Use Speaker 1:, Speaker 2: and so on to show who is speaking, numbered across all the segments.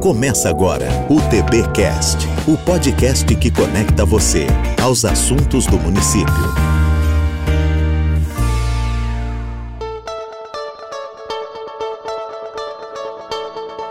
Speaker 1: Começa agora o TBcast, o podcast que conecta você aos assuntos do município.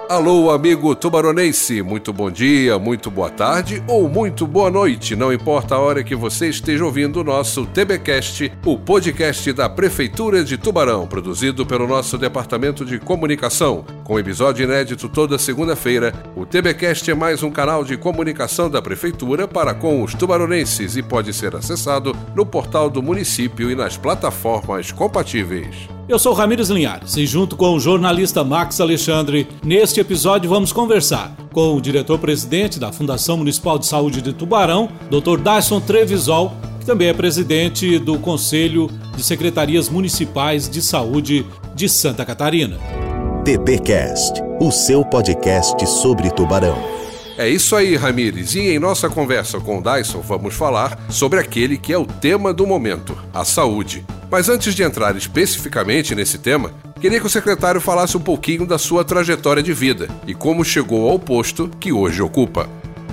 Speaker 2: Alô, amigo tubaronense, muito bom dia, muito boa tarde ou muito boa noite, não importa a hora que você esteja ouvindo o nosso TBcast, o podcast da Prefeitura de Tubarão, produzido pelo nosso Departamento de Comunicação. Com episódio inédito toda segunda-feira, o TBcast é mais um canal de comunicação da Prefeitura para com os tubaronenses e pode ser acessado no portal do município e nas plataformas compatíveis.
Speaker 3: Eu sou Ramires Linhares e junto com o jornalista Max Alexandre, neste episódio vamos conversar com o diretor-presidente da Fundação Municipal de Saúde de Tubarão, Dr. Dyson Trevisol, que também é presidente do Conselho de Secretarias Municipais de Saúde de Santa Catarina.
Speaker 1: TBcast, o seu podcast sobre Tubarão.
Speaker 2: É isso aí, Ramires. E em nossa conversa com o Dyson, vamos falar sobre aquele que é o tema do momento: a saúde. Mas antes de entrar especificamente nesse tema, queria que o secretário falasse um pouquinho da sua trajetória de vida e como chegou ao posto que hoje ocupa.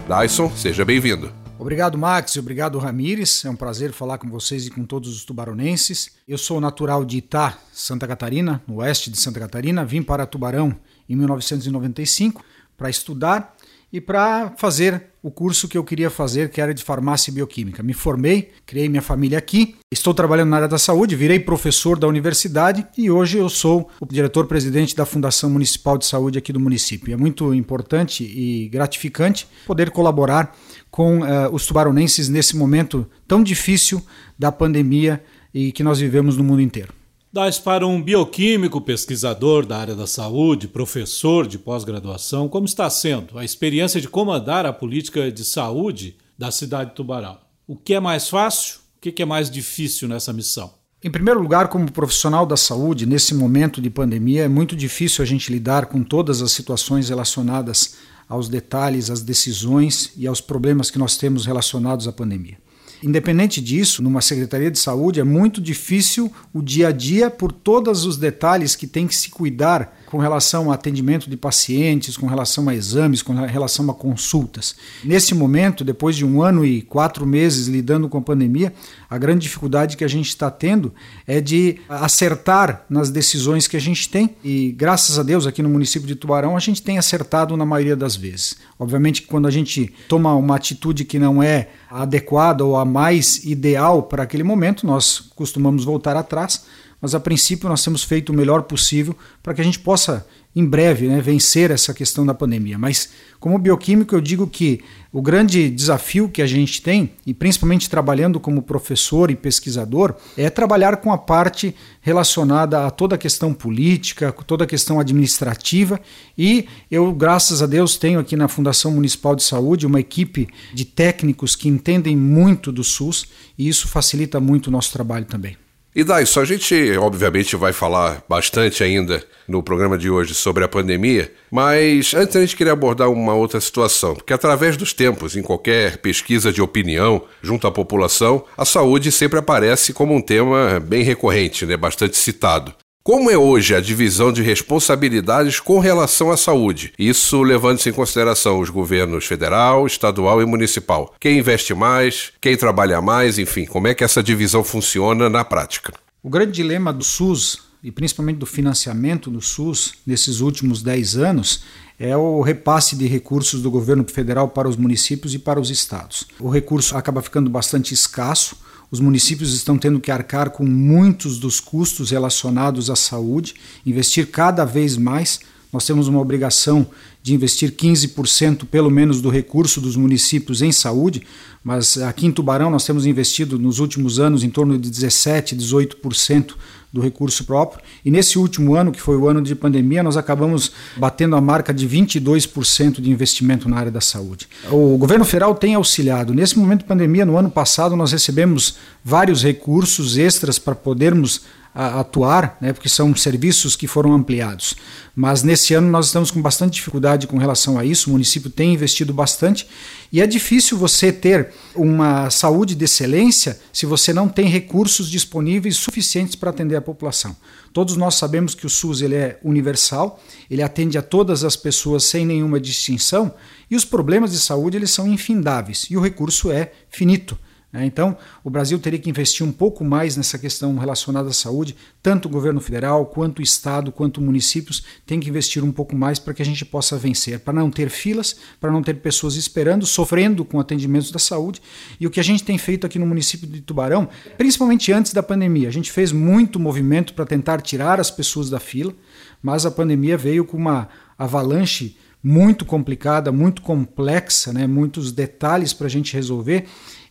Speaker 2: Dyson, seja bem-vindo.
Speaker 4: Obrigado, Max, obrigado, Ramires. É um prazer falar com vocês e com todos os tubaronenses. Eu sou natural de Itá, Santa Catarina, no oeste de Santa Catarina. Vim para Tubarão em 1995 para estudar e para fazer o curso que eu queria fazer, que era de farmácia e bioquímica. Me formei, criei minha família aqui, estou trabalhando na área da saúde, virei professor da universidade e hoje eu sou o diretor-presidente da Fundação Municipal de Saúde aqui do município. É muito importante e gratificante poder colaborar com uh, os tubaronenses nesse momento tão difícil da pandemia e que nós vivemos no mundo inteiro.
Speaker 3: Das para um bioquímico, pesquisador da área da saúde, professor de pós-graduação, como está sendo a experiência de comandar a política de saúde da cidade de Tubarão? O que é mais fácil? O que é mais difícil nessa missão?
Speaker 4: Em primeiro lugar, como profissional da saúde, nesse momento de pandemia, é muito difícil a gente lidar com todas as situações relacionadas aos detalhes, às decisões e aos problemas que nós temos relacionados à pandemia. Independente disso, numa Secretaria de Saúde é muito difícil o dia a dia por todos os detalhes que tem que se cuidar com relação a atendimento de pacientes, com relação a exames, com relação a consultas. Nesse momento, depois de um ano e quatro meses lidando com a pandemia, a grande dificuldade que a gente está tendo é de acertar nas decisões que a gente tem e, graças a Deus, aqui no município de Tubarão, a gente tem acertado na maioria das vezes. Obviamente, quando a gente toma uma atitude que não é adequada ou a mais ideal para aquele momento, nós costumamos voltar atrás mas a princípio nós temos feito o melhor possível para que a gente possa, em breve, né, vencer essa questão da pandemia. Mas, como bioquímico, eu digo que o grande desafio que a gente tem, e principalmente trabalhando como professor e pesquisador, é trabalhar com a parte relacionada a toda a questão política, toda a questão administrativa. E eu, graças a Deus, tenho aqui na Fundação Municipal de Saúde uma equipe de técnicos que entendem muito do SUS, e isso facilita muito o nosso trabalho também.
Speaker 2: E Daiso, a gente obviamente vai falar bastante ainda no programa de hoje sobre a pandemia, mas antes a gente queria abordar uma outra situação, porque através dos tempos, em qualquer pesquisa de opinião junto à população, a saúde sempre aparece como um tema bem recorrente, né, bastante citado. Como é hoje a divisão de responsabilidades com relação à saúde? Isso levando-se em consideração os governos federal, estadual e municipal. Quem investe mais, quem trabalha mais, enfim, como é que essa divisão funciona na prática?
Speaker 4: O grande dilema do SUS, e principalmente do financiamento do SUS nesses últimos 10 anos, é o repasse de recursos do governo federal para os municípios e para os estados. O recurso acaba ficando bastante escasso os municípios estão tendo que arcar com muitos dos custos relacionados à saúde, investir cada vez mais. Nós temos uma obrigação de investir 15% pelo menos do recurso dos municípios em saúde, mas aqui em Tubarão nós temos investido nos últimos anos em torno de 17, 18% do recurso próprio. E nesse último ano, que foi o ano de pandemia, nós acabamos batendo a marca de 22% de investimento na área da saúde. O governo federal tem auxiliado. Nesse momento de pandemia, no ano passado, nós recebemos vários recursos extras para podermos atuar, né, porque são serviços que foram ampliados. Mas nesse ano nós estamos com bastante dificuldade com relação a isso, o município tem investido bastante e é difícil você ter uma saúde de excelência se você não tem recursos disponíveis suficientes para atender a população. Todos nós sabemos que o SUS ele é universal, ele atende a todas as pessoas sem nenhuma distinção e os problemas de saúde eles são infindáveis e o recurso é finito. Né? Então, o Brasil teria que investir um pouco mais nessa questão relacionada à saúde, tanto o governo federal, quanto o Estado, quanto municípios tem que investir um pouco mais para que a gente possa vencer, para não ter filas, para não ter pessoas esperando, sofrendo com atendimentos da saúde. E o que a gente tem feito aqui no município de Tubarão, principalmente antes da pandemia, a gente fez muito movimento para tentar tirar as pessoas da fila, mas a pandemia veio com uma avalanche muito complicada, muito complexa, né? muitos detalhes para a gente resolver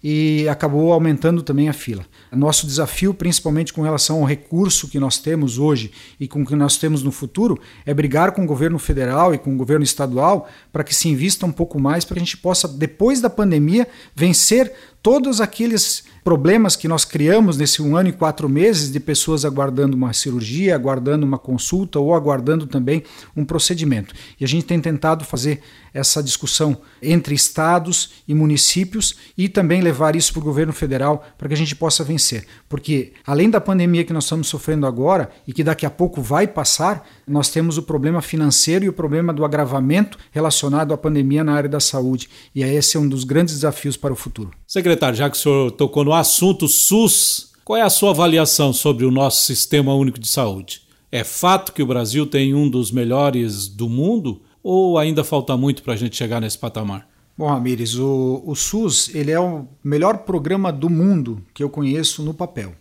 Speaker 4: e acabou aumentando também a fila. Nosso desafio, principalmente com relação ao recurso que nós temos hoje e com o que nós temos no futuro, é brigar com o governo federal e com o governo estadual para que se invista um pouco mais para que a gente possa, depois da pandemia, vencer todos aqueles problemas que nós criamos nesse um ano e quatro meses de pessoas aguardando uma cirurgia, aguardando uma consulta ou aguardando também um procedimento. E a gente tem tentado fazer essa discussão entre estados e municípios e também levar isso para o governo federal para que a gente possa vencer. Porque além da pandemia que nós estamos sofrendo agora e que daqui a pouco vai passar, nós temos o problema financeiro e o problema do agravamento relacionado à pandemia na área da saúde. E esse é um dos grandes desafios para o futuro.
Speaker 3: Secretário, já que o senhor tocou no assunto SUS, qual é a sua avaliação sobre o nosso Sistema Único de Saúde? É fato que o Brasil tem um dos melhores do mundo ou ainda falta muito para a gente chegar nesse patamar?
Speaker 4: Bom, Ramires, o, o SUS ele é o melhor programa do mundo que eu conheço no papel.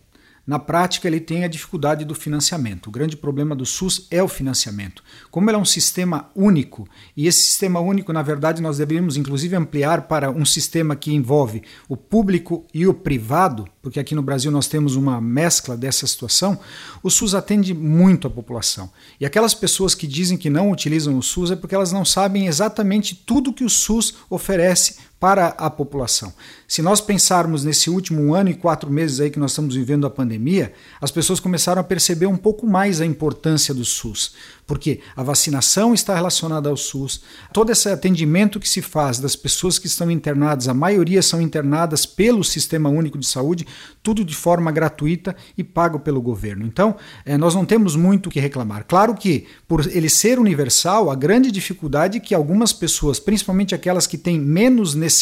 Speaker 4: Na prática, ele tem a dificuldade do financiamento. O grande problema do SUS é o financiamento. Como ele é um sistema único, e esse sistema único, na verdade, nós deveríamos inclusive ampliar para um sistema que envolve o público e o privado, porque aqui no Brasil nós temos uma mescla dessa situação, o SUS atende muito a população. E aquelas pessoas que dizem que não utilizam o SUS é porque elas não sabem exatamente tudo que o SUS oferece para a população. Se nós pensarmos nesse último ano e quatro meses aí que nós estamos vivendo a pandemia, as pessoas começaram a perceber um pouco mais a importância do SUS, porque a vacinação está relacionada ao SUS, todo esse atendimento que se faz das pessoas que estão internadas, a maioria são internadas pelo Sistema Único de Saúde, tudo de forma gratuita e pago pelo governo. Então, eh, nós não temos muito o que reclamar. Claro que, por ele ser universal, a grande dificuldade é que algumas pessoas, principalmente aquelas que têm menos necessidade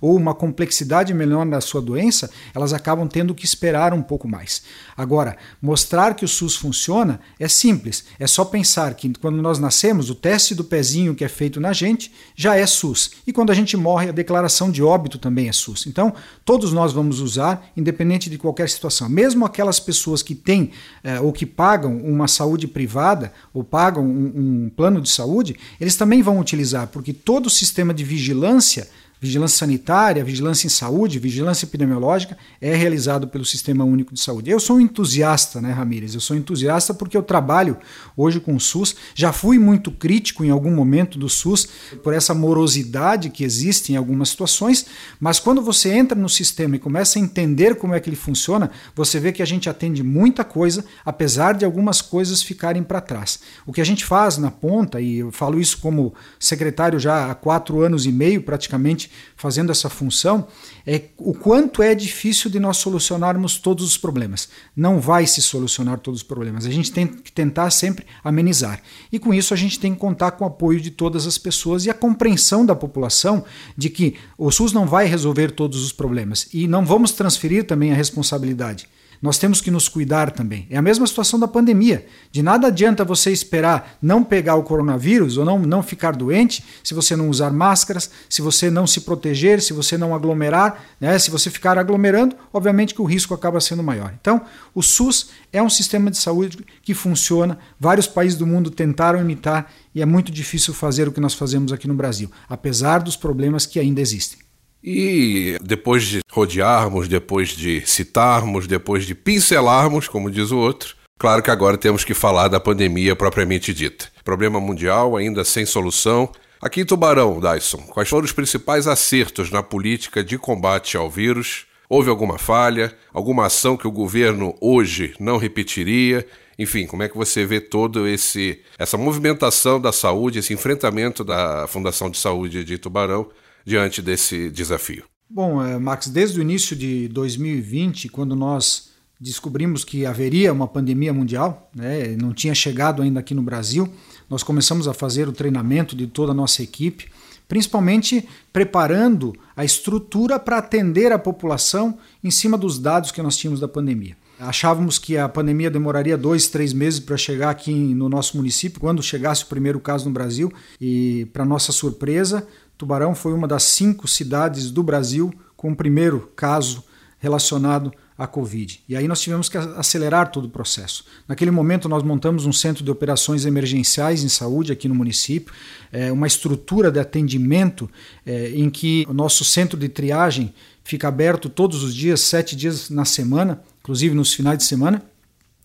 Speaker 4: ou uma complexidade menor da sua doença, elas acabam tendo que esperar um pouco mais. Agora, mostrar que o SUS funciona é simples, é só pensar que quando nós nascemos, o teste do pezinho que é feito na gente já é SUS. E quando a gente morre, a declaração de óbito também é SUS. Então, todos nós vamos usar, independente de qualquer situação. Mesmo aquelas pessoas que têm eh, ou que pagam uma saúde privada ou pagam um, um plano de saúde, eles também vão utilizar, porque todo o sistema de vigilância vigilância sanitária, vigilância em saúde, vigilância epidemiológica é realizado pelo Sistema Único de Saúde. Eu sou um entusiasta, né, Ramírez? Eu sou entusiasta porque eu trabalho hoje com o SUS. Já fui muito crítico em algum momento do SUS por essa morosidade que existe em algumas situações, mas quando você entra no sistema e começa a entender como é que ele funciona, você vê que a gente atende muita coisa, apesar de algumas coisas ficarem para trás. O que a gente faz na ponta, e eu falo isso como secretário já há quatro anos e meio praticamente fazendo essa função, é o quanto é difícil de nós solucionarmos todos os problemas. Não vai se solucionar todos os problemas. A gente tem que tentar sempre amenizar. E com isso a gente tem que contar com o apoio de todas as pessoas e a compreensão da população de que o SUS não vai resolver todos os problemas e não vamos transferir também a responsabilidade nós temos que nos cuidar também. É a mesma situação da pandemia. De nada adianta você esperar não pegar o coronavírus ou não, não ficar doente se você não usar máscaras, se você não se proteger, se você não aglomerar. Né? Se você ficar aglomerando, obviamente que o risco acaba sendo maior. Então, o SUS é um sistema de saúde que funciona. Vários países do mundo tentaram imitar e é muito difícil fazer o que nós fazemos aqui no Brasil, apesar dos problemas que ainda existem.
Speaker 2: E depois de rodearmos, depois de citarmos, depois de pincelarmos, como diz o outro, claro que agora temos que falar da pandemia propriamente dita. Problema mundial ainda sem solução. Aqui em Tubarão, Dyson, quais foram os principais acertos na política de combate ao vírus? Houve alguma falha, alguma ação que o governo hoje não repetiria? Enfim, como é que você vê todo esse essa movimentação da saúde, esse enfrentamento da Fundação de Saúde de Tubarão diante desse desafio?
Speaker 4: Bom, eh, Max, desde o início de 2020, quando nós descobrimos que haveria uma pandemia mundial, né, não tinha chegado ainda aqui no Brasil, nós começamos a fazer o treinamento de toda a nossa equipe, principalmente preparando a estrutura para atender a população em cima dos dados que nós tínhamos da pandemia. Achávamos que a pandemia demoraria dois, três meses para chegar aqui no nosso município, quando chegasse o primeiro caso no Brasil, e para nossa surpresa, Tubarão foi uma das cinco cidades do Brasil com o primeiro caso relacionado à Covid. E aí nós tivemos que acelerar todo o processo. Naquele momento, nós montamos um centro de operações emergenciais em saúde aqui no município, é, uma estrutura de atendimento é, em que o nosso centro de triagem fica aberto todos os dias, sete dias na semana, inclusive nos finais de semana.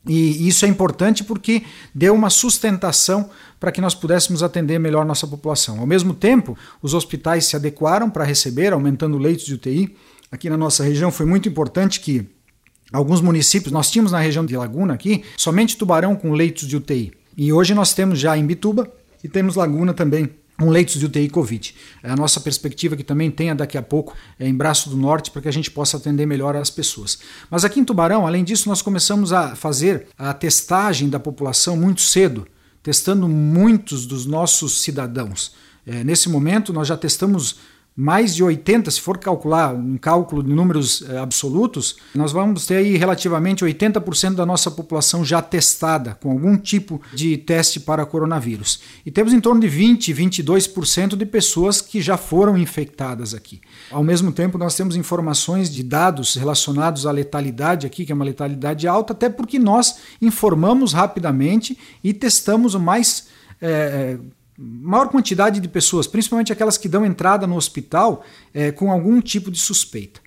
Speaker 4: E isso é importante porque deu uma sustentação para que nós pudéssemos atender melhor nossa população. Ao mesmo tempo, os hospitais se adequaram para receber, aumentando leitos de UTI. Aqui na nossa região foi muito importante que alguns municípios, nós tínhamos na região de Laguna aqui, somente Tubarão com leitos de UTI. E hoje nós temos já em Bituba e temos Laguna também com leitos de UTI Covid. É a nossa perspectiva que também tenha daqui a pouco é, em Braço do Norte para que a gente possa atender melhor as pessoas. Mas aqui em Tubarão, além disso, nós começamos a fazer a testagem da população muito cedo, testando muitos dos nossos cidadãos. É, nesse momento, nós já testamos mais de 80, se for calcular um cálculo de números eh, absolutos, nós vamos ter aí relativamente 80% da nossa população já testada com algum tipo de teste para coronavírus. E temos em torno de 20, 22% de pessoas que já foram infectadas aqui. Ao mesmo tempo, nós temos informações de dados relacionados à letalidade aqui, que é uma letalidade alta, até porque nós informamos rapidamente e testamos o mais é, maior quantidade de pessoas, principalmente aquelas que dão entrada no hospital é, com algum tipo de suspeita.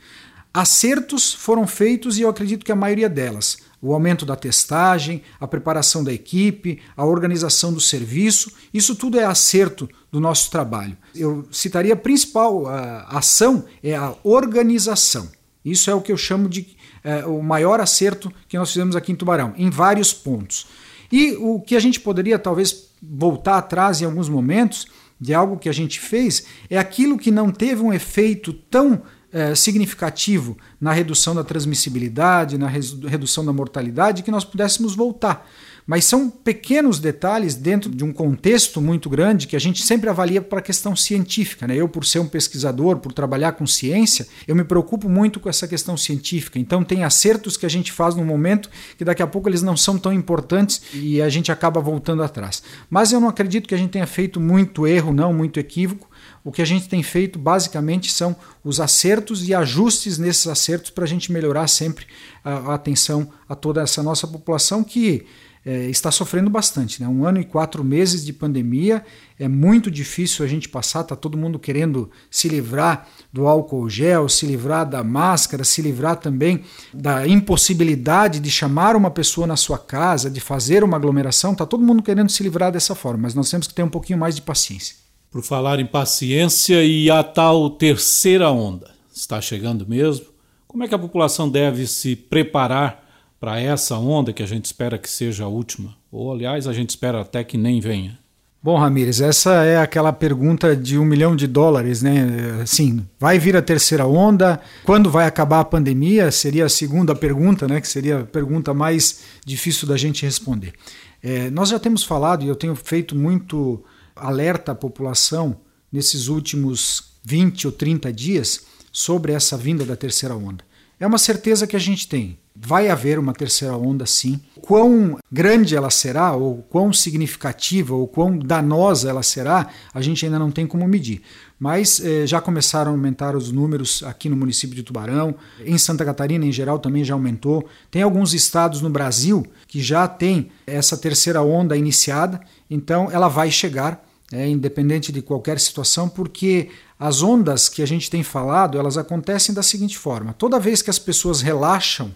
Speaker 4: Acertos foram feitos e eu acredito que a maioria delas. O aumento da testagem, a preparação da equipe, a organização do serviço, isso tudo é acerto do nosso trabalho. Eu citaria a principal a ação é a organização. Isso é o que eu chamo de é, o maior acerto que nós fizemos aqui em Tubarão, em vários pontos. E o que a gente poderia talvez voltar atrás em alguns momentos de algo que a gente fez é aquilo que não teve um efeito tão é, significativo na redução da transmissibilidade, na redução da mortalidade, que nós pudéssemos voltar. Mas são pequenos detalhes dentro de um contexto muito grande que a gente sempre avalia para a questão científica. Né? Eu, por ser um pesquisador, por trabalhar com ciência, eu me preocupo muito com essa questão científica. Então, tem acertos que a gente faz no momento que daqui a pouco eles não são tão importantes e a gente acaba voltando atrás. Mas eu não acredito que a gente tenha feito muito erro, não, muito equívoco. O que a gente tem feito basicamente são os acertos e ajustes nesses acertos para a gente melhorar sempre a, a atenção a toda essa nossa população que é, está sofrendo bastante. Né? Um ano e quatro meses de pandemia é muito difícil a gente passar, está todo mundo querendo se livrar do álcool gel, se livrar da máscara, se livrar também da impossibilidade de chamar uma pessoa na sua casa, de fazer uma aglomeração, está todo mundo querendo se livrar dessa forma, mas nós temos que ter um pouquinho mais de paciência.
Speaker 3: Por falar em paciência e a tal terceira onda, está chegando mesmo? Como é que a população deve se preparar para essa onda que a gente espera que seja a última? Ou, aliás, a gente espera até que nem venha?
Speaker 4: Bom, Ramires, essa é aquela pergunta de um milhão de dólares, né? Assim, vai vir a terceira onda? Quando vai acabar a pandemia? Seria a segunda pergunta, né? Que seria a pergunta mais difícil da gente responder. É, nós já temos falado, e eu tenho feito muito alerta à população nesses últimos 20 ou 30 dias sobre essa vinda da terceira onda. É uma certeza que a gente tem. Vai haver uma terceira onda, sim. Quão grande ela será, ou quão significativa, ou quão danosa ela será, a gente ainda não tem como medir. Mas eh, já começaram a aumentar os números aqui no município de Tubarão, em Santa Catarina em geral também já aumentou. Tem alguns estados no Brasil que já tem essa terceira onda iniciada, então ela vai chegar é, independente de qualquer situação, porque as ondas que a gente tem falado, elas acontecem da seguinte forma: toda vez que as pessoas relaxam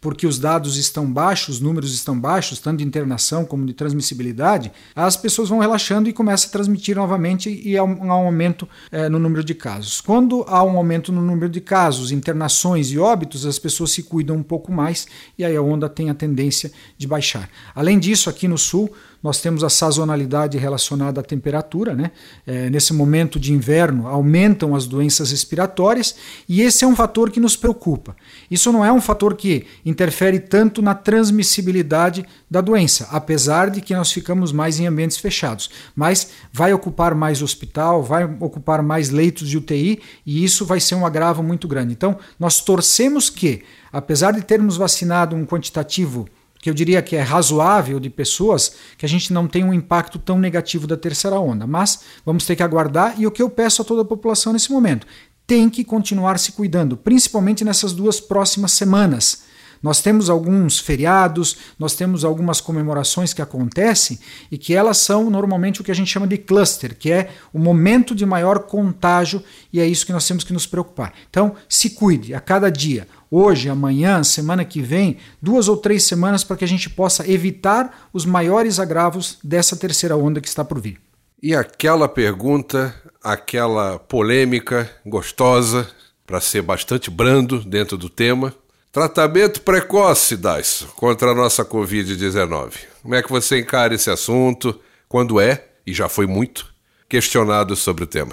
Speaker 4: porque os dados estão baixos, os números estão baixos, tanto de internação como de transmissibilidade, as pessoas vão relaxando e começam a transmitir novamente e há um, aumento é, no número de casos. Quando há um aumento no número de casos, internações e óbitos, as pessoas se cuidam um pouco mais e aí a onda tem a tendência de baixar. Além disso, aqui no sul, nós temos a sazonalidade relacionada à temperatura. Né? É, nesse momento de inverno, aumentam as doenças respiratórias e esse é um fator que nos preocupa. Isso não é um fator que interfere tanto na transmissibilidade da doença, apesar de que nós ficamos mais em ambientes fechados. Mas vai ocupar mais hospital, vai ocupar mais leitos de UTI e isso vai ser um agravo muito grande. Então, nós torcemos que, apesar de termos vacinado um quantitativo que eu diria que é razoável de pessoas, que a gente não tem um impacto tão negativo da terceira onda. Mas vamos ter que aguardar e o que eu peço a toda a população nesse momento, tem que continuar se cuidando, principalmente nessas duas próximas semanas. Nós temos alguns feriados, nós temos algumas comemorações que acontecem e que elas são normalmente o que a gente chama de cluster, que é o momento de maior contágio e é isso que nós temos que nos preocupar. Então, se cuide a cada dia hoje, amanhã, semana que vem, duas ou três semanas para que a gente possa evitar os maiores agravos dessa terceira onda que está por vir.
Speaker 2: E aquela pergunta, aquela polêmica gostosa, para ser bastante brando dentro do tema. Tratamento precoce, Dais, contra a nossa Covid-19. Como é que você encara esse assunto? Quando é, e já foi muito, questionado sobre o tema?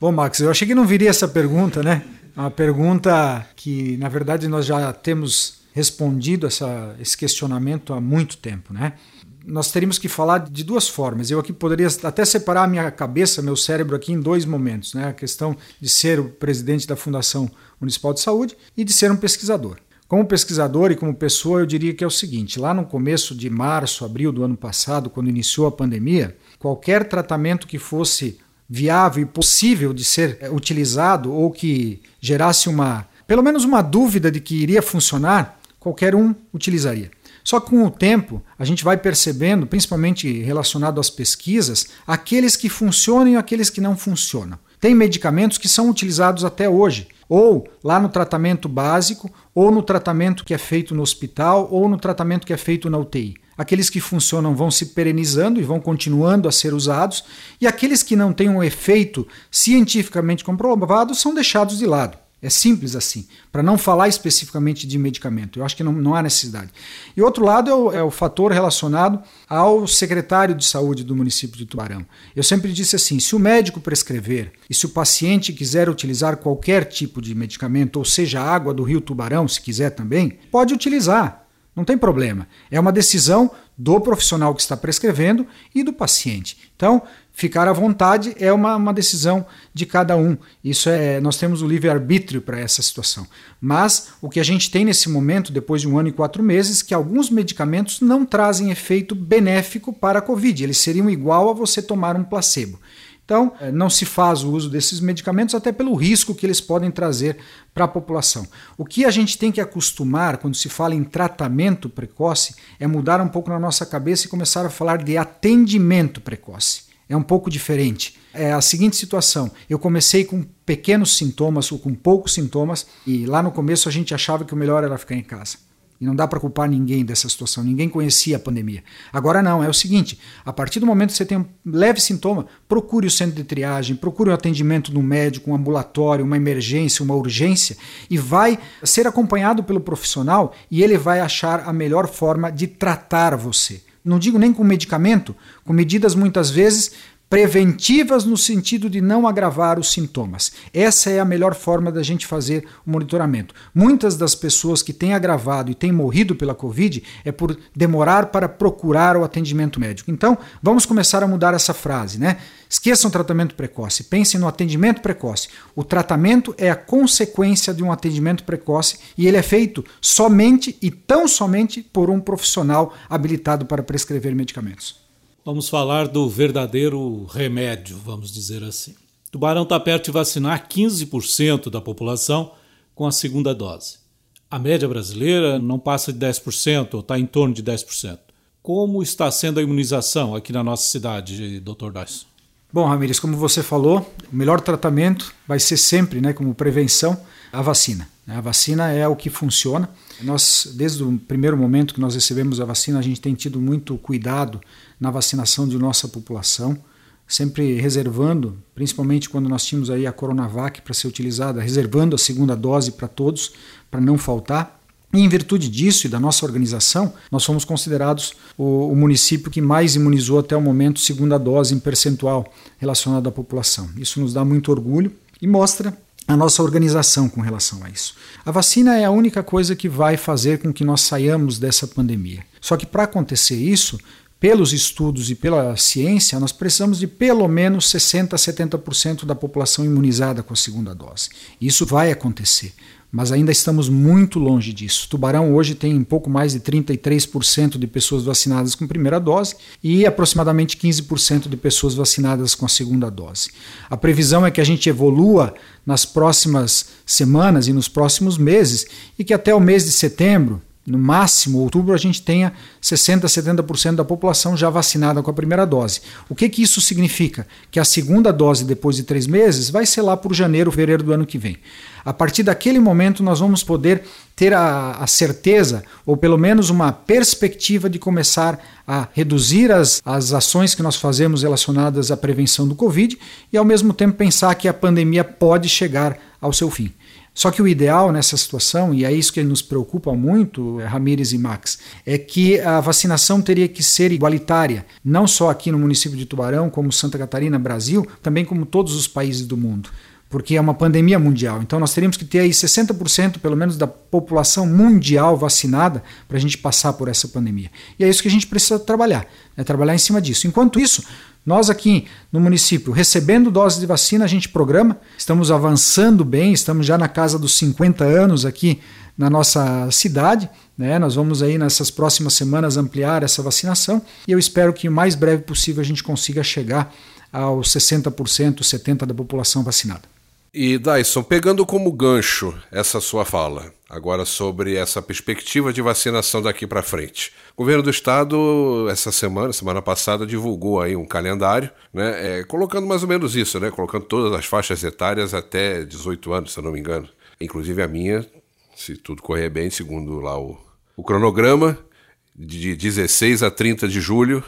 Speaker 4: Bom, Max, eu achei que não viria essa pergunta, né? Uma pergunta que, na verdade, nós já temos respondido essa, esse questionamento há muito tempo, né? Nós teríamos que falar de duas formas. Eu aqui poderia até separar a minha cabeça, meu cérebro aqui em dois momentos, né? A questão de ser o presidente da Fundação Municipal de Saúde e de ser um pesquisador. Como pesquisador e como pessoa, eu diria que é o seguinte: lá no começo de março, abril do ano passado, quando iniciou a pandemia, qualquer tratamento que fosse viável e possível de ser é, utilizado ou que gerasse uma, pelo menos uma dúvida de que iria funcionar, qualquer um utilizaria. Só que com o tempo a gente vai percebendo, principalmente relacionado às pesquisas, aqueles que funcionam e aqueles que não funcionam. Tem medicamentos que são utilizados até hoje, ou lá no tratamento básico, ou no tratamento que é feito no hospital, ou no tratamento que é feito na UTI. Aqueles que funcionam vão se perenizando e vão continuando a ser usados, e aqueles que não têm um efeito cientificamente comprovado são deixados de lado. É simples assim, para não falar especificamente de medicamento. Eu acho que não, não há necessidade. E outro lado é o, é o, fator relacionado ao secretário de saúde do município de Tubarão. Eu sempre disse assim: se o médico prescrever e se o paciente quiser utilizar qualquer tipo de medicamento, ou seja, água do rio Tubarão, se quiser também, pode utilizar. Não tem problema. É uma decisão do profissional que está prescrevendo e do paciente. Então, ficar à vontade é uma, uma decisão de cada um. Isso é, nós temos o livre-arbítrio para essa situação. Mas o que a gente tem nesse momento, depois de um ano e quatro meses, que alguns medicamentos não trazem efeito benéfico para a Covid. Eles seriam igual a você tomar um placebo. Então, é, não se faz o uso desses medicamentos, até pelo risco que eles podem trazer para a população. O que a gente tem que acostumar quando se fala em tratamento precoce é mudar um pouco na nossa cabeça e começar a falar de atendimento precoce. É um pouco diferente. É a seguinte situação: eu comecei com pequenos sintomas ou com poucos sintomas, e lá no começo a gente achava que o melhor era ficar em casa. E não dá para culpar ninguém dessa situação. Ninguém conhecia a pandemia. Agora não, é o seguinte: a partir do momento que você tem um leve sintoma, procure o centro de triagem, procure o atendimento no médico, um ambulatório, uma emergência, uma urgência, e vai ser acompanhado pelo profissional e ele vai achar a melhor forma de tratar você. Não digo nem com medicamento, com medidas muitas vezes preventivas no sentido de não agravar os sintomas. Essa é a melhor forma da gente fazer o monitoramento. Muitas das pessoas que têm agravado e têm morrido pela Covid é por demorar para procurar o atendimento médico. Então, vamos começar a mudar essa frase, né? Esqueçam o tratamento precoce, pensem no atendimento precoce. O tratamento é a consequência de um atendimento precoce e ele é feito somente e tão somente por um profissional habilitado para prescrever medicamentos.
Speaker 3: Vamos falar do verdadeiro remédio, vamos dizer assim. Tubarão está perto de vacinar 15% da população com a segunda dose. A média brasileira não passa de 10%, ou está em torno de 10%. Como está sendo a imunização aqui na nossa cidade, Dr. Dyson?
Speaker 4: Bom, Ramires, como você falou, o melhor tratamento vai ser sempre, né, como prevenção, a vacina. A vacina é o que funciona. Nós, desde o primeiro momento que nós recebemos a vacina, a gente tem tido muito cuidado na vacinação de nossa população, sempre reservando, principalmente quando nós tínhamos aí a Coronavac para ser utilizada, reservando a segunda dose para todos, para não faltar. E em virtude disso e da nossa organização, nós fomos considerados o, o, município que mais imunizou até o momento segunda dose em percentual relacionado à população. Isso nos dá muito orgulho e mostra a nossa organização com relação a isso. A vacina é a única coisa que vai fazer com que nós saiamos dessa pandemia. Só que para acontecer isso, pelos estudos e pela ciência, nós precisamos de pelo menos 60 a 70% da população imunizada com a segunda dose. Isso vai acontecer mas ainda estamos muito longe disso. Tubarão hoje tem um pouco mais de 33% de pessoas vacinadas com primeira dose e aproximadamente 15% de pessoas vacinadas com a segunda dose. A previsão é que a gente evolua nas próximas semanas e nos próximos meses e que até o mês de setembro, no máximo outubro, a gente tenha 60%, 70% da população já vacinada com a primeira dose. O que, que isso significa? Que a segunda dose, depois de três meses, vai ser lá por janeiro, fevereiro do ano que vem. A partir daquele momento, nós vamos poder ter a, a certeza, ou pelo menos uma perspectiva de começar a reduzir as, as ações que nós fazemos relacionadas à prevenção do Covid e, ao mesmo tempo, pensar que a pandemia pode chegar ao seu fim. Só que o ideal nessa situação, e é isso que nos preocupa muito, Ramires e Max, é que a vacinação teria que ser igualitária, não só aqui no município de Tubarão, como Santa Catarina, Brasil, também como todos os países do mundo porque é uma pandemia mundial. Então nós teríamos que ter aí 60% pelo menos da população mundial vacinada para a gente passar por essa pandemia. E é isso que a gente precisa trabalhar, é trabalhar em cima disso. Enquanto isso, nós aqui no município, recebendo doses de vacina, a gente programa, estamos avançando bem, estamos já na casa dos 50 anos aqui na nossa cidade. Né? Nós vamos aí nessas próximas semanas ampliar essa vacinação e eu espero que o mais breve possível a gente consiga chegar aos 60%, 70% da população vacinada.
Speaker 2: E Dyson, pegando como gancho essa sua fala, agora sobre essa perspectiva de vacinação daqui para frente. O governo do estado, essa semana, semana passada, divulgou aí um calendário, né, é, colocando mais ou menos isso, né, colocando todas as faixas etárias até 18 anos, se eu não me engano. Inclusive a minha, se tudo correr bem, segundo lá o, o cronograma, de 16 a 30 de julho,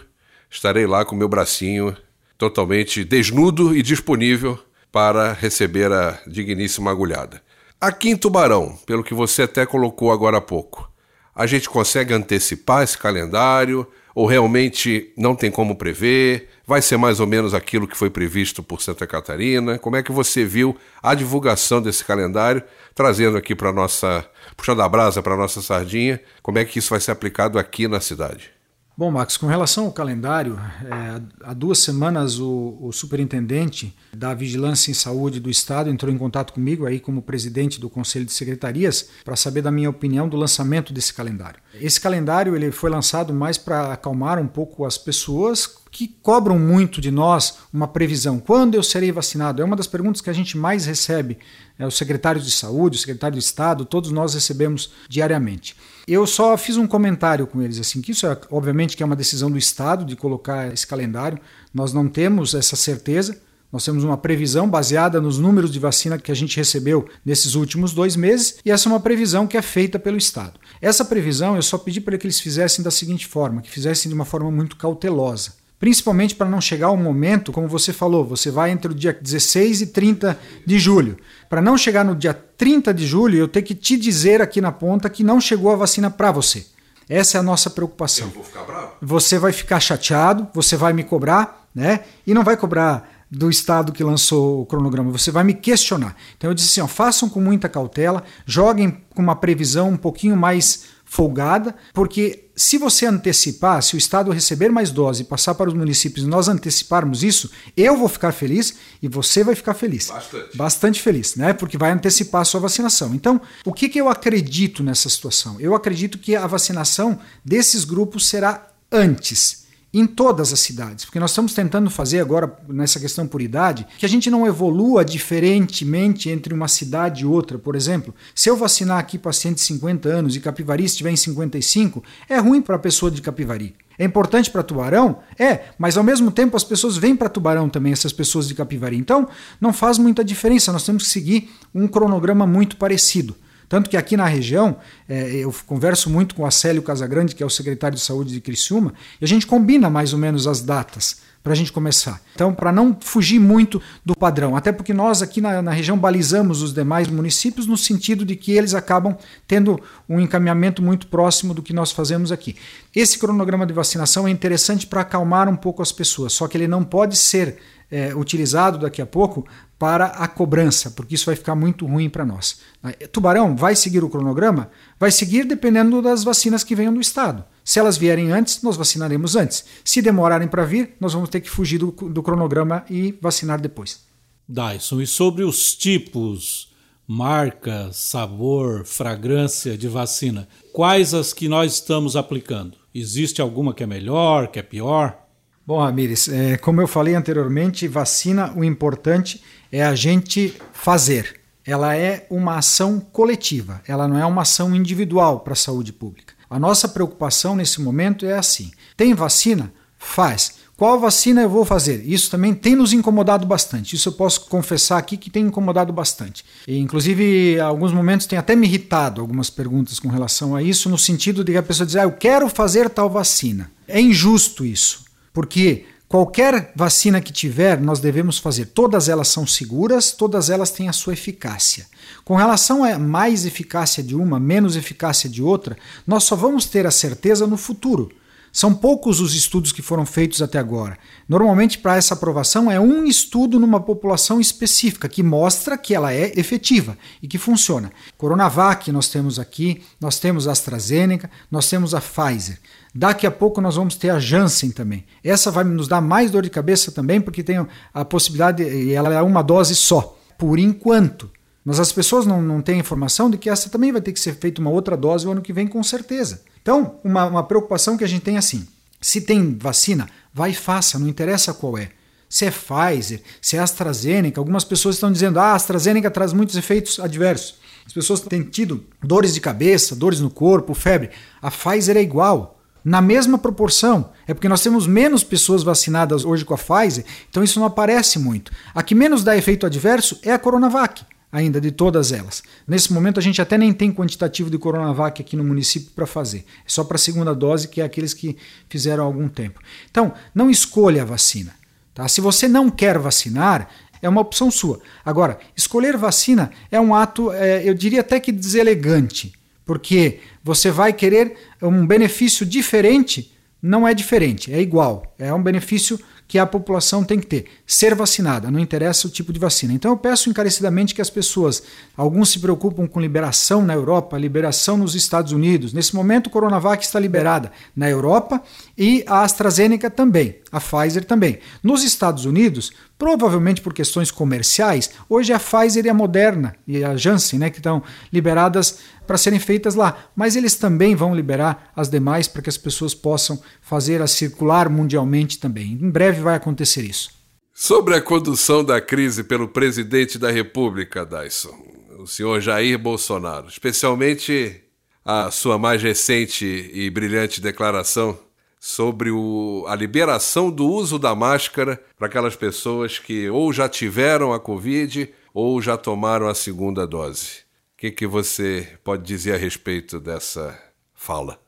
Speaker 2: estarei lá com meu bracinho totalmente desnudo e disponível para receber a digníssima agulhada. Aqui em Tubarão, pelo que você até colocou agora há pouco, a gente consegue antecipar esse calendário ou realmente não tem como prever? Vai ser mais ou menos aquilo que foi previsto por Santa Catarina? Como é que você viu a divulgação desse calendário, trazendo aqui para nossa, puxando a brasa para nossa sardinha, como é que isso vai ser aplicado aqui na cidade?
Speaker 4: Bom, Max, com relação ao calendário, é, há duas semanas o, o, superintendente da Vigilância em Saúde do Estado entrou em contato comigo aí como presidente do Conselho de Secretarias para saber da minha opinião do lançamento desse calendário. Esse calendário ele foi lançado mais para acalmar um pouco as pessoas que cobram muito de nós uma previsão. Quando eu serei vacinado? É uma das perguntas que a gente mais recebe. É, os secretários de saúde, o secretário de Estado, todos nós recebemos diariamente. Eu só fiz um comentário com eles assim que isso é obviamente que é uma decisão do Estado de colocar esse calendário. Nós não temos essa certeza. Nós temos uma previsão baseada nos números de vacina que a gente recebeu nesses últimos dois meses, e essa é uma previsão que é feita pelo Estado. Essa previsão eu só pedi para que eles fizessem da seguinte forma: que fizessem de uma forma muito cautelosa. Principalmente para não chegar o momento, como você falou, você vai entre o dia 16 e 30 de julho. Para não chegar no dia 30 de julho, eu ter que te dizer aqui na ponta que não chegou a vacina para você. Essa é a nossa preocupação.
Speaker 2: Eu vou ficar bravo.
Speaker 4: Você vai ficar chateado, você vai me cobrar, né? E não vai cobrar do estado que lançou o cronograma, você vai me questionar. Então eu disse assim, ó, façam com muita cautela, joguem com uma previsão um pouquinho mais folgada, porque se você antecipar, se o Estado receber mais doses e passar para os municípios e nós anteciparmos isso, eu vou ficar feliz e você vai ficar feliz.
Speaker 2: Bastante.
Speaker 4: Bastante feliz, né? Porque vai antecipar a sua vacinação. Então, o que, que eu acredito nessa situação? Eu acredito que a vacinação desses grupos será antes em todas as cidades, porque nós estamos tentando fazer agora nessa questão por idade que a gente não evolua diferentemente entre uma cidade e outra. Por exemplo, se eu vacinar aqui paciente de 50 anos e Capivari estiver em 55, é ruim para a pessoa de Capivari. É importante para Tubarão? É, mas ao mesmo tempo as pessoas vêm para Tubarão também, essas pessoas de Capivari. Então, não faz muita diferença, nós temos que seguir um cronograma muito parecido. Tanto que aqui na região, é, eu converso muito com o Acélio Casagrande, que é o secretário de saúde de Criciúma, e a gente combina mais ou menos as datas para a gente começar. Então, para não fugir muito do padrão, até porque nós aqui na, na, região balizamos os demais municípios no sentido de que eles acabam tendo um encaminhamento muito próximo do que nós fazemos aqui. Esse cronograma de vacinação é interessante para acalmar um pouco as pessoas, só que ele não pode ser é, utilizado daqui a pouco para a cobrança, porque isso vai ficar muito ruim para nós. Tubarão vai seguir o cronograma? Vai seguir dependendo das vacinas que venham do Estado. Se elas vierem antes, nós vacinaremos antes. Se demorarem para vir, nós vamos ter que fugir do, do cronograma e vacinar depois.
Speaker 3: Dyson, e sobre os tipos, marca, sabor, fragrância de vacina, quais as que nós estamos aplicando? Existe alguma que é melhor, que é pior?
Speaker 4: Bom, Ramires, é, como eu falei anteriormente, vacina, o importante é a gente fazer. Ela é uma ação coletiva, ela não é uma ação individual para a saúde pública. A nossa preocupação nesse momento é assim: tem vacina? Faz. Qual vacina eu vou fazer? Isso também tem nos incomodado bastante. Isso eu posso confessar aqui que tem incomodado bastante. E, inclusive, alguns momentos tem até me irritado algumas perguntas com relação a isso, no sentido de que a pessoa diz: ah, eu quero fazer tal vacina. É injusto isso. Porque qualquer vacina que tiver, nós devemos fazer. Todas elas são seguras, todas elas têm a sua eficácia. Com relação a mais eficácia de uma, menos eficácia de outra, nós só vamos ter a certeza no futuro. São poucos os estudos que foram feitos até agora. Normalmente, para essa aprovação, é um estudo numa população específica que mostra que ela é efetiva e que funciona. Coronavac nós temos aqui, nós temos a AstraZeneca, nós temos a Pfizer. Daqui a pouco nós vamos ter a Janssen também. Essa vai nos dar mais dor de cabeça também, porque tem a possibilidade, e ela é uma dose só, por enquanto. Mas as pessoas não, não têm informação de que essa também vai ter que ser feita uma outra dose o ano que vem, com certeza. Então, uma, uma preocupação que a gente tem é assim: se tem vacina, vai e faça, não interessa qual é. Se é Pfizer, se é AstraZeneca, algumas pessoas estão dizendo ah, a AstraZeneca traz muitos efeitos adversos. As pessoas têm tido dores de cabeça, dores no corpo, febre. A Pfizer é igual, na mesma proporção. É porque nós temos menos pessoas vacinadas hoje com a Pfizer, então isso não aparece muito. A que menos dá efeito adverso é a Coronavac ainda de todas elas. Nesse momento a gente até nem tem quantitativo de Coronavac aqui no município para fazer. É só para a segunda dose, que é aqueles que fizeram há algum tempo. Então, não escolha a vacina. Tá? Se você não quer vacinar, é uma opção sua. Agora, escolher vacina é um ato, é, eu diria até que deselegante, porque você vai querer um benefício diferente, não é diferente, é igual. É um benefício que a população tem que ter. Ser vacinada, não interessa o tipo de vacina. Então eu peço encarecidamente que as pessoas, alguns se preocupam com liberação na Europa, liberação nos Estados Unidos. Nesse momento, o Coronavac está liberada na Europa e a AstraZeneca também, a Pfizer também. Nos Estados Unidos, provavelmente por questões comerciais, hoje a Pfizer e a Moderna e a Janssen, né, que estão liberadas para serem feitas lá, mas eles também vão liberar as demais para que as pessoas possam fazer a circular mundialmente também. Em breve vai acontecer isso.
Speaker 2: Sobre a condução da crise pelo presidente da República, Dyson, o senhor Jair Bolsonaro, especialmente a sua mais recente e brilhante declaração sobre o, a liberação do uso da máscara para aquelas pessoas que ou já tiveram a Covid ou já tomaram a segunda dose. O que, que você pode dizer a respeito dessa fala?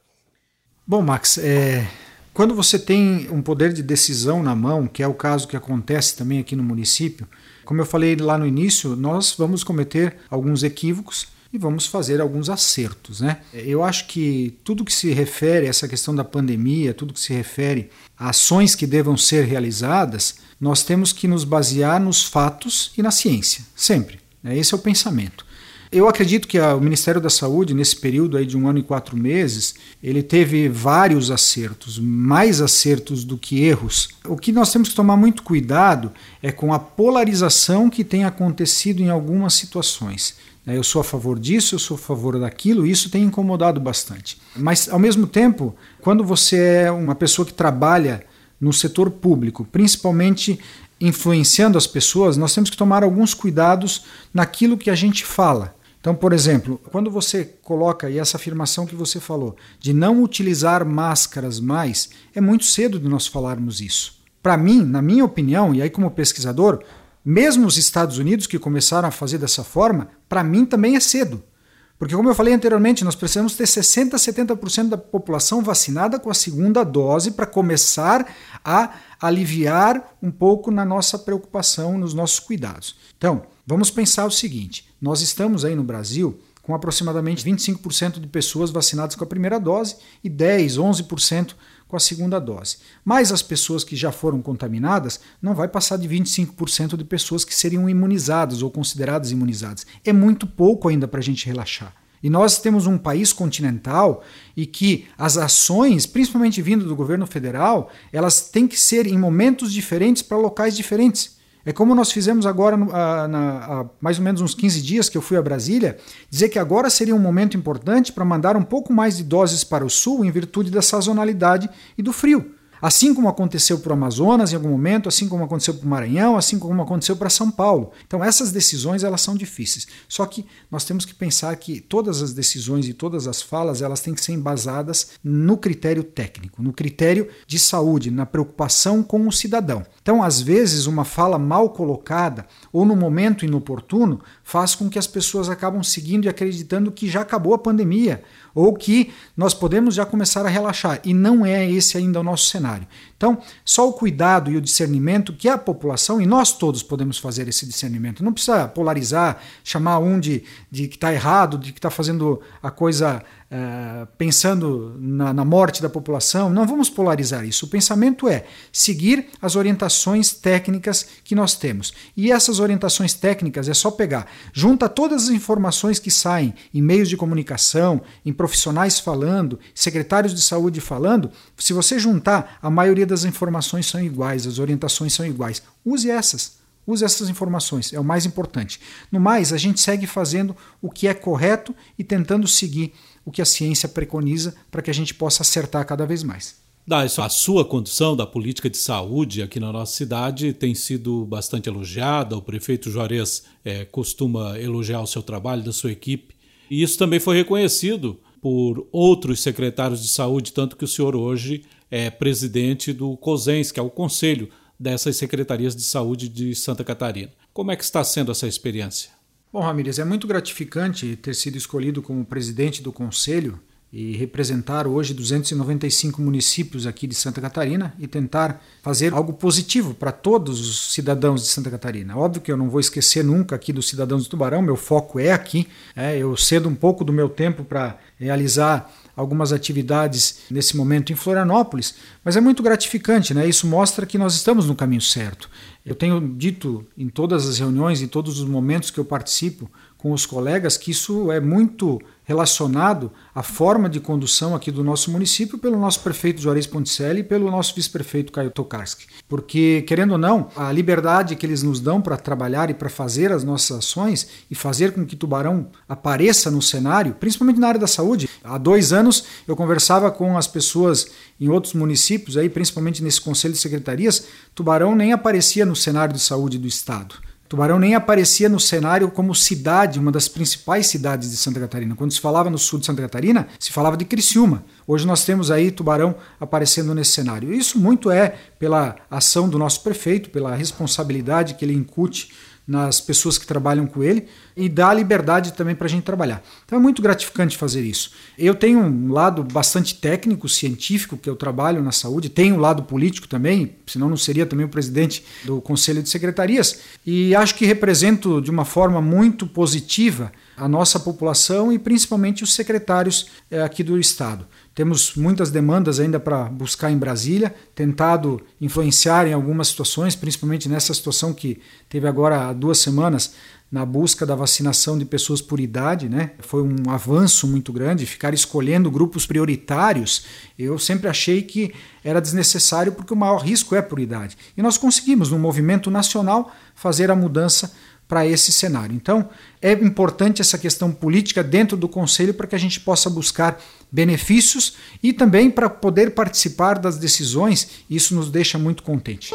Speaker 4: Bom, Max, é, quando você tem um poder de decisão na mão, que é o caso que acontece também aqui no município, como eu falei lá no início, nós vamos cometer alguns equívocos e vamos fazer alguns acertos. Né? Eu acho que tudo que se refere a essa questão da pandemia, tudo que se refere a ações que devam ser realizadas, nós temos que nos basear nos fatos e na ciência, sempre. Né? Esse é o pensamento. Eu acredito que o Ministério da Saúde, nesse período aí de um ano e quatro meses, ele teve vários acertos, mais acertos do que erros. O que nós temos que tomar muito cuidado é com a polarização que tem acontecido em algumas situações. Eu sou a favor disso, eu sou a favor daquilo, isso tem incomodado bastante. Mas, ao mesmo tempo, quando você é uma pessoa que trabalha no setor público, principalmente influenciando as pessoas, nós temos que tomar alguns cuidados naquilo que a gente fala. Então, por exemplo, quando você coloca essa afirmação que você falou de não utilizar máscaras mais, é muito cedo de nós falarmos isso. Para mim, na minha opinião, e aí como pesquisador, mesmo os Estados Unidos que começaram a fazer dessa forma, para mim também é cedo. Porque, como eu falei anteriormente, nós precisamos ter 60% a 70% da população vacinada com a segunda dose para começar a aliviar um pouco na nossa preocupação, nos nossos cuidados. Então, vamos pensar o seguinte: nós estamos aí no Brasil com aproximadamente 25% de pessoas vacinadas com a primeira dose e 10, 11% com a segunda dose. Mas as pessoas que já foram contaminadas não vai passar de 25% de pessoas que seriam imunizadas ou consideradas imunizadas. É muito pouco ainda para a gente relaxar. E nós temos um país continental e que as ações, principalmente vindo do governo federal, elas têm que ser em momentos diferentes para locais diferentes. É como nós fizemos agora, há mais ou menos uns 15 dias que eu fui a Brasília, dizer que agora seria um momento importante para mandar um pouco mais de doses para o sul em virtude da sazonalidade e do frio. Assim como aconteceu para o Amazonas em algum momento, assim como aconteceu para o Maranhão, assim como aconteceu para São Paulo. Então essas decisões elas são difíceis. Só que nós temos que pensar que todas as decisões e todas as falas elas têm que ser embasadas no critério técnico, no critério de saúde, na preocupação com o cidadão. Então às vezes uma fala mal colocada ou no momento inoportuno faz com que as pessoas acabam seguindo e acreditando que já acabou a pandemia ou que nós podemos já começar a relaxar. E não é esse ainda o nosso cenário. Então, só o cuidado e o discernimento que a população, e nós todos podemos fazer esse discernimento. Não precisa polarizar, chamar um de, de que está errado, de que está fazendo a coisa é, pensando na, na, morte da população. Não vamos polarizar isso. O pensamento é seguir as orientações técnicas que nós temos. E essas orientações técnicas é só pegar, junta todas as informações que saem em meios de comunicação, em profissionais falando, secretários de saúde falando. Se você juntar, a maioria das informações são iguais, as orientações são iguais. Use essas. Use essas informações, é o mais importante. No mais, a gente segue fazendo o que é correto e tentando seguir o que a ciência preconiza para que a gente possa acertar cada vez mais.
Speaker 3: A sua condução da política de saúde aqui na nossa cidade tem sido bastante elogiada. O prefeito Juarez é, costuma elogiar o seu trabalho, da sua equipe. E isso também foi reconhecido por outros secretários de saúde, tanto que o senhor hoje é presidente do COSENS, que é o conselho dessas secretarias de saúde de Santa Catarina. Como é que está sendo essa experiência?
Speaker 4: Bom, Ramírez, é muito gratificante ter sido escolhido como presidente do conselho e representar hoje 295 municípios aqui de Santa Catarina e tentar fazer algo positivo para todos os cidadãos de Santa Catarina. Óbvio que eu não vou esquecer nunca aqui dos cidadãos de Tubarão, meu foco é aqui. É, eu cedo um pouco do meu tempo para realizar algumas atividades nesse momento em Florianópolis, mas é muito gratificante, né? Isso mostra que nós estamos no caminho certo. Eu tenho dito em todas as reuniões, em todos os momentos que eu participo com os colegas, que isso é muito relacionado à forma de condução aqui do nosso município pelo nosso prefeito Juarez Ponticelli e pelo nosso vice-prefeito Caio Tokarski. Porque, querendo ou não, a liberdade que eles nos dão para trabalhar e para fazer as nossas ações e fazer com que Tubarão apareça no cenário, principalmente na área da saúde. Há dois anos eu conversava com as pessoas em outros municípios, aí, principalmente nesse conselho de secretarias, Tubarão nem aparecia no cenário de saúde do estado. Tubarão nem aparecia no cenário como cidade, uma das principais cidades de Santa Catarina. Quando se falava no sul de Santa Catarina, se falava de Criciúma. Hoje nós temos aí Tubarão aparecendo nesse cenário. Isso muito é pela ação do nosso prefeito, pela responsabilidade que ele incute nas pessoas que trabalham com ele e dá liberdade também para a gente trabalhar. Então é muito gratificante fazer isso. Eu tenho um lado bastante técnico, científico, que eu trabalho na saúde, tenho um lado político também, senão não seria também o presidente do Conselho de Secretarias, e acho que represento de uma forma muito positiva a nossa população e principalmente os secretários eh, aqui do Estado. Temos muitas demandas ainda para buscar em Brasília, tentado influenciar em algumas situações, principalmente nessa situação que teve agora há duas semanas na busca da vacinação de pessoas por idade, né? Foi um avanço muito grande, ficar escolhendo grupos prioritários. Eu sempre achei que era desnecessário porque o maior risco é por idade. E nós conseguimos, no movimento nacional, fazer a mudança para esse cenário. Então, é importante essa questão política dentro do Conselho para que a gente possa buscar benefícios e também para poder participar das decisões. Isso nos deixa muito contente.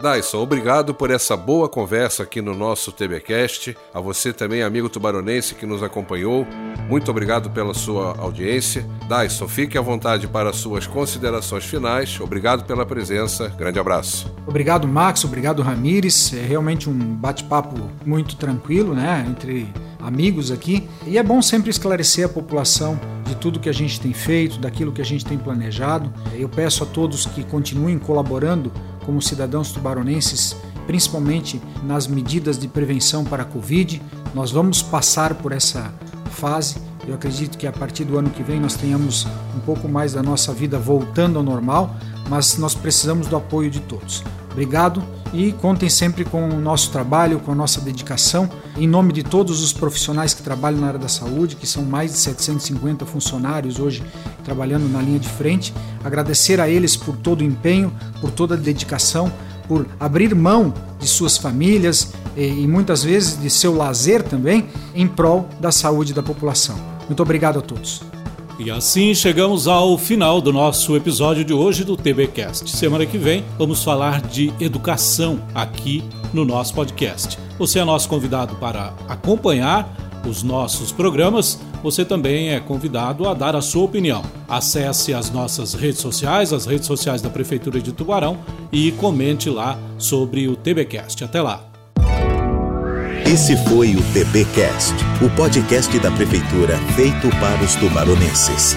Speaker 2: Dyson, obrigado por essa boa conversa aqui no nosso TBcast. A você também, amigo tubaronense que nos acompanhou, muito obrigado pela sua audiência. Dyson, fique à vontade para suas considerações finais. Obrigado pela presença. Grande abraço.
Speaker 4: Obrigado, Max. Obrigado, Ramires. É realmente um bate-papo muito tranquilo, né? Entre amigos aqui. E é bom sempre esclarecer a população de tudo que a gente tem feito, daquilo que a gente tem planejado. Eu peço a todos que continuem colaborando como cidadãos tubaronenses, principalmente nas medidas de prevenção para a Covid. Nós vamos passar por essa fase. Eu acredito que a partir do ano que vem nós tenhamos um pouco mais da nossa vida voltando ao normal, mas nós precisamos do apoio de todos. Obrigado e contem sempre com o nosso trabalho, com a nossa dedicação. Em nome de todos os profissionais que trabalham na área da saúde, que são mais de 750 funcionários hoje trabalhando na linha de frente, agradecer a eles por todo o empenho, por toda a dedicação, por abrir mão de suas famílias e muitas vezes de seu lazer também em prol da saúde da população. Muito obrigado a todos.
Speaker 3: E assim chegamos ao final do nosso episódio de hoje do TBcast. Semana que vem vamos falar de educação aqui no nosso podcast. Você é nosso convidado para acompanhar os nossos programas. Você também é convidado a dar a sua opinião. Acesse as nossas redes sociais, as redes sociais da Prefeitura de Tubarão e comente lá sobre o TBcast. Até lá.
Speaker 1: Esse foi o TBcast, o podcast da prefeitura feito para os tubaronenses.